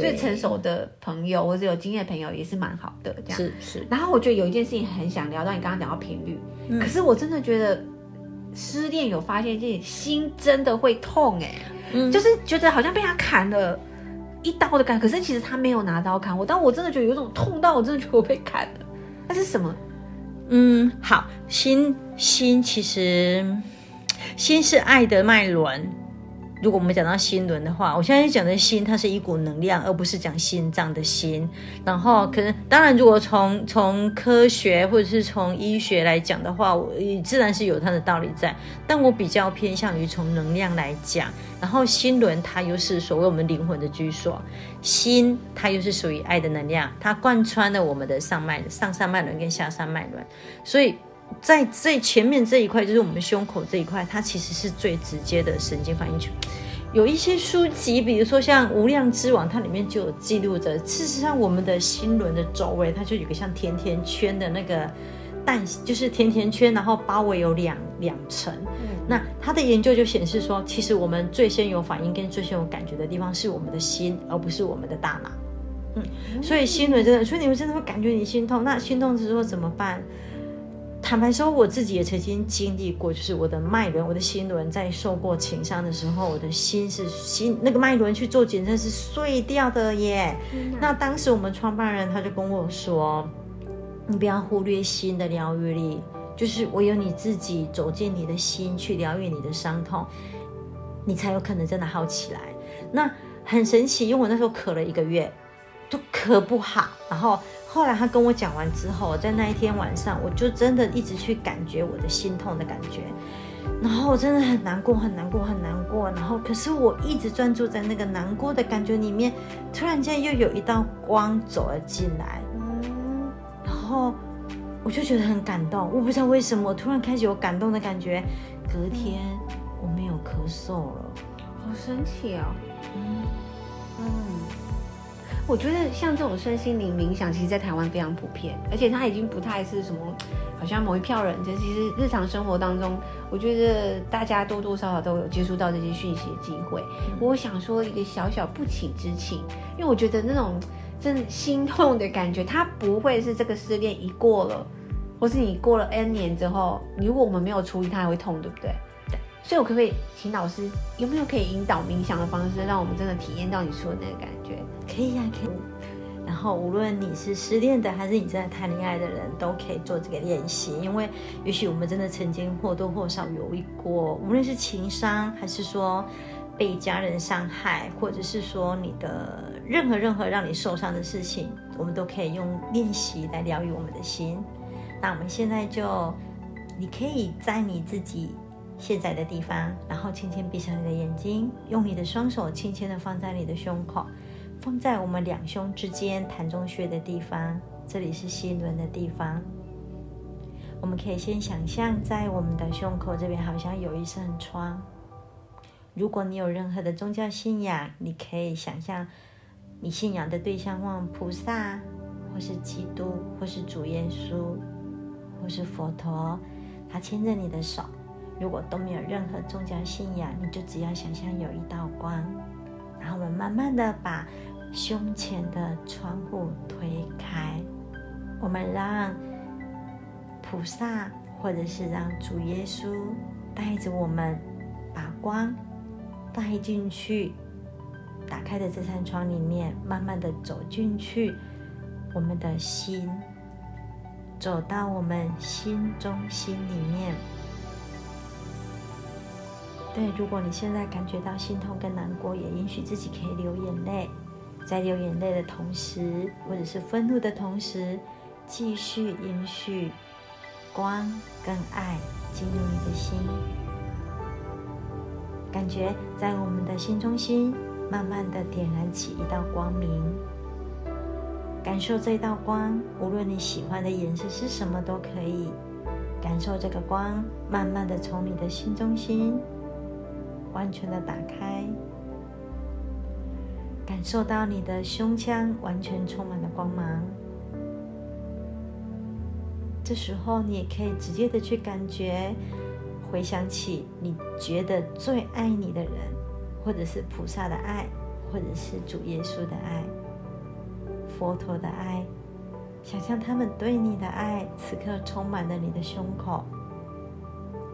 最成熟的朋友或者有经验的朋友也是蛮好的，这样。是是，然后我觉得有一件事情很想聊到，你刚刚讲到频率，可是我真的觉得失恋有发现一件心真的会痛哎、嗯就是觉得好像被他砍了一刀的感觉，可是其实他没有拿刀砍我，但我真的觉得有一种痛到我真的觉得我被砍了，那是什么？嗯，好，心心其实心是爱的脉轮。如果我们讲到心轮的话，我现在讲的心，它是一股能量，而不是讲心脏的心。然后，可能当然，如果从从科学或者是从医学来讲的话，我自然是有它的道理在。但我比较偏向于从能量来讲。然后，心轮它又是所谓我们灵魂的居所，心它又是属于爱的能量，它贯穿了我们的上脉、上上脉轮跟下上脉轮，所以。在最前面这一块，就是我们胸口这一块，它其实是最直接的神经反应区。有一些书籍，比如说像《无量之王》，它里面就有记录着，事实上我们的心轮的周围，它就有个像甜甜圈的那个蛋，就是甜甜圈，然后包围有两两层。那它的研究就显示说，其实我们最先有反应跟最先有感觉的地方是我们的心，而不是我们的大脑。嗯，所以心轮真的，所以你们真的会感觉你心痛。那心痛之后怎么办？坦白说，我自己也曾经经历过，就是我的脉轮、我的心轮在受过情伤的时候，我的心是心那个脉轮去做检测是碎掉的耶。那当时我们创办人他就跟我说：“你不要忽略心的疗愈力，就是唯有你自己走进你的心去疗愈你的伤痛，你才有可能真的好起来。”那很神奇，因为我那时候咳了一个月，都咳不好，然后。后来他跟我讲完之后，在那一天晚上，我就真的一直去感觉我的心痛的感觉，然后我真的很难过，很难过，很难过。然后，可是我一直专注在那个难过的感觉里面，突然间又有一道光走了进来，嗯，然后我就觉得很感动。我不知道为什么，我突然开始有感动的感觉。隔天我没有咳嗽了，好神奇哦。嗯嗯。我觉得像这种身心灵冥想，其实，在台湾非常普遍，而且它已经不太是什么，好像某一票人。就其实日常生活当中，我觉得大家多多少少都有接触到这些讯息的机会。我想说一个小小不请之请，因为我觉得那种真的心痛的感觉，它不会是这个失恋一过了，或是你过了 N 年之后，如果我们没有处理，它还会痛，对不对？所以，我可不可以请老师有没有可以引导冥想的方式，让我们真的体验到你说的那个感觉？可以呀、啊，可以。然后，无论你是失恋的，还是你正在谈恋爱的人，都可以做这个练习。因为也许我们真的曾经或多或少有一过，无论是情伤，还是说被家人伤害，或者是说你的任何任何让你受伤的事情，我们都可以用练习来疗愈我们的心。那我们现在就，你可以在你自己。现在的地方，然后轻轻闭上你的眼睛，用你的双手轻轻的放在你的胸口，放在我们两胸之间膻中穴的地方，这里是心轮的地方。我们可以先想象，在我们的胸口这边好像有一扇窗。如果你有任何的宗教信仰，你可以想象你信仰的对象，望菩萨，或是基督，或是主耶稣，或是佛陀，他牵着你的手。如果都没有任何宗教信仰，你就只要想象有一道光，然后我们慢慢的把胸前的窗户推开，我们让菩萨或者是让主耶稣带着我们把光带进去，打开的这扇窗里面，慢慢的走进去我们的心，走到我们心中心里面。对，如果你现在感觉到心痛跟难过，也允许自己可以流眼泪，在流眼泪的同时，或者是愤怒的同时，继续允许光跟爱进入你的心，感觉在我们的心中心慢慢的点燃起一道光明，感受这道光，无论你喜欢的颜色是什么都可以，感受这个光慢慢的从你的心中心。完全的打开，感受到你的胸腔完全充满了光芒。这时候，你也可以直接的去感觉，回想起你觉得最爱你的人，或者是菩萨的爱，或者是主耶稣的爱、佛陀的爱，想象他们对你的爱，此刻充满了你的胸口，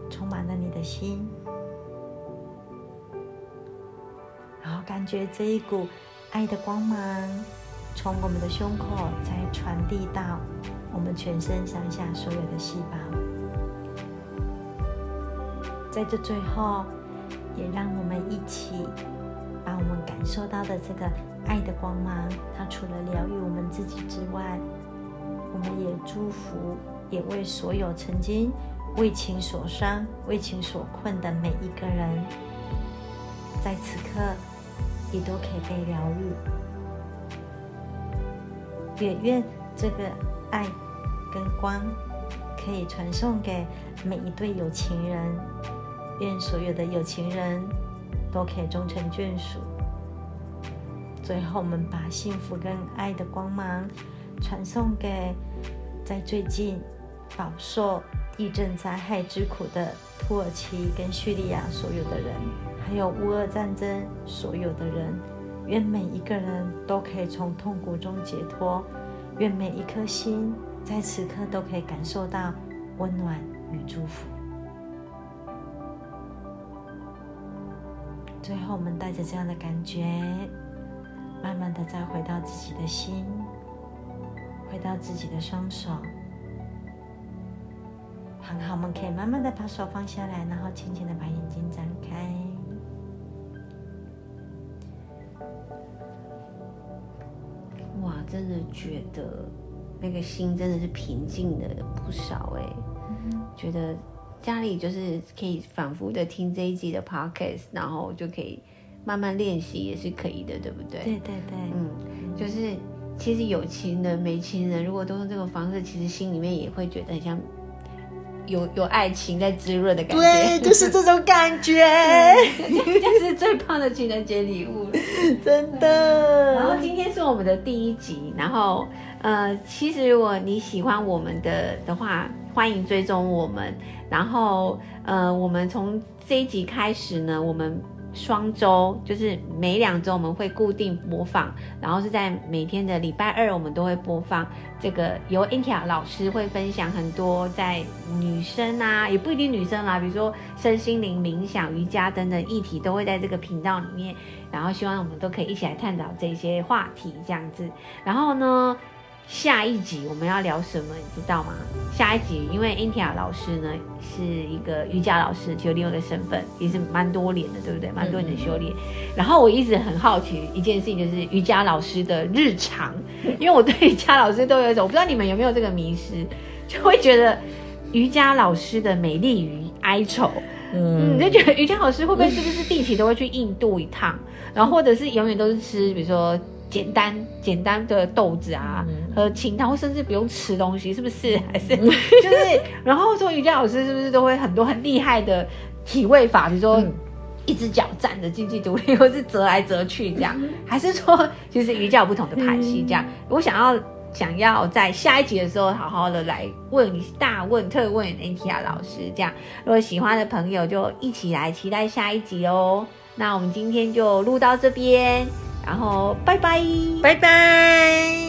充满了你的心，感觉这一股爱的光芒从我们的胸口再传递到我们全身上下所有的细胞。在这最后，也让我们一起把我们感受到的这个爱的光芒，它除了疗愈我们自己之外，我们也祝福，也为所有曾经为情所伤、为情所困的每一个人，在此刻也都可以被疗愈。也愿这个爱跟光可以传送给每一对有情人。愿所有的有情人都可以终成眷属。最后，我们把幸福跟爱的光芒传送给在最近饱受地震灾害之苦的土耳其跟叙利亚所有的人，还有乌俄战争所有的人。愿每一个人都可以从痛苦中解脱。愿每一颗心在此刻都可以感受到温暖与祝福。最后，我们带着这样的感觉，慢慢的再回到自己的心，回到自己的双手。很好，我们可以慢慢的把手放下来，然后轻轻的把眼哇，真的觉得那个心真的是平静的不少哎，觉得。家里就是可以反复的听这一集的 podcast，然后就可以慢慢练习，也是可以的，对不对？对对对，嗯，就是其实有情人没情人，如果都用这种方式，其实心里面也会觉得很像有有爱情在滋润的感觉，对，就是这种感觉，就是最棒的情人节礼物，真的。然后今天是我们的第一集，然后呃，其实如果你喜欢我们的的话，欢迎追踪我们。然后，呃，我们从这一集开始呢，我们双周就是每两周我们会固定播放，然后是在每天的礼拜二，我们都会播放这个由 Intia 老师会分享很多在女生啊，也不一定女生啦，比如说身心灵、冥想、瑜伽等等议题，都会在这个频道里面。然后希望我们都可以一起来探讨这些话题，这样子。然后呢？下一集我们要聊什么，你知道吗？下一集，因为 Intia 老师呢是一个瑜伽老师，就另外一个身份，也是蛮多年的，对不对？蛮多年的修炼。然后我一直很好奇一件事情，就是瑜伽老师的日常，因为我对瑜伽老师都有一种，我不知道你们有没有这个迷失，就会觉得瑜伽老师的美丽与哀愁，嗯，你就觉得瑜伽老师会不会是不是定期都会去印度一趟，然后或者是永远都是吃，比如说。简单简单的豆子啊，和清汤，或甚至不用吃东西，是不是？还是就是，然后说瑜伽老师是不是都会很多很厉害的体位法，比如说一只脚站着经济独立，或是折来折去这样？还是说其实瑜伽有不同的派系？这样，我想要想要在下一集的时候好好的来问大问特问 N T R 老师，这样如果喜欢的朋友就一起来期待下一集哦。那我们今天就录到这边。然后，拜拜，拜拜。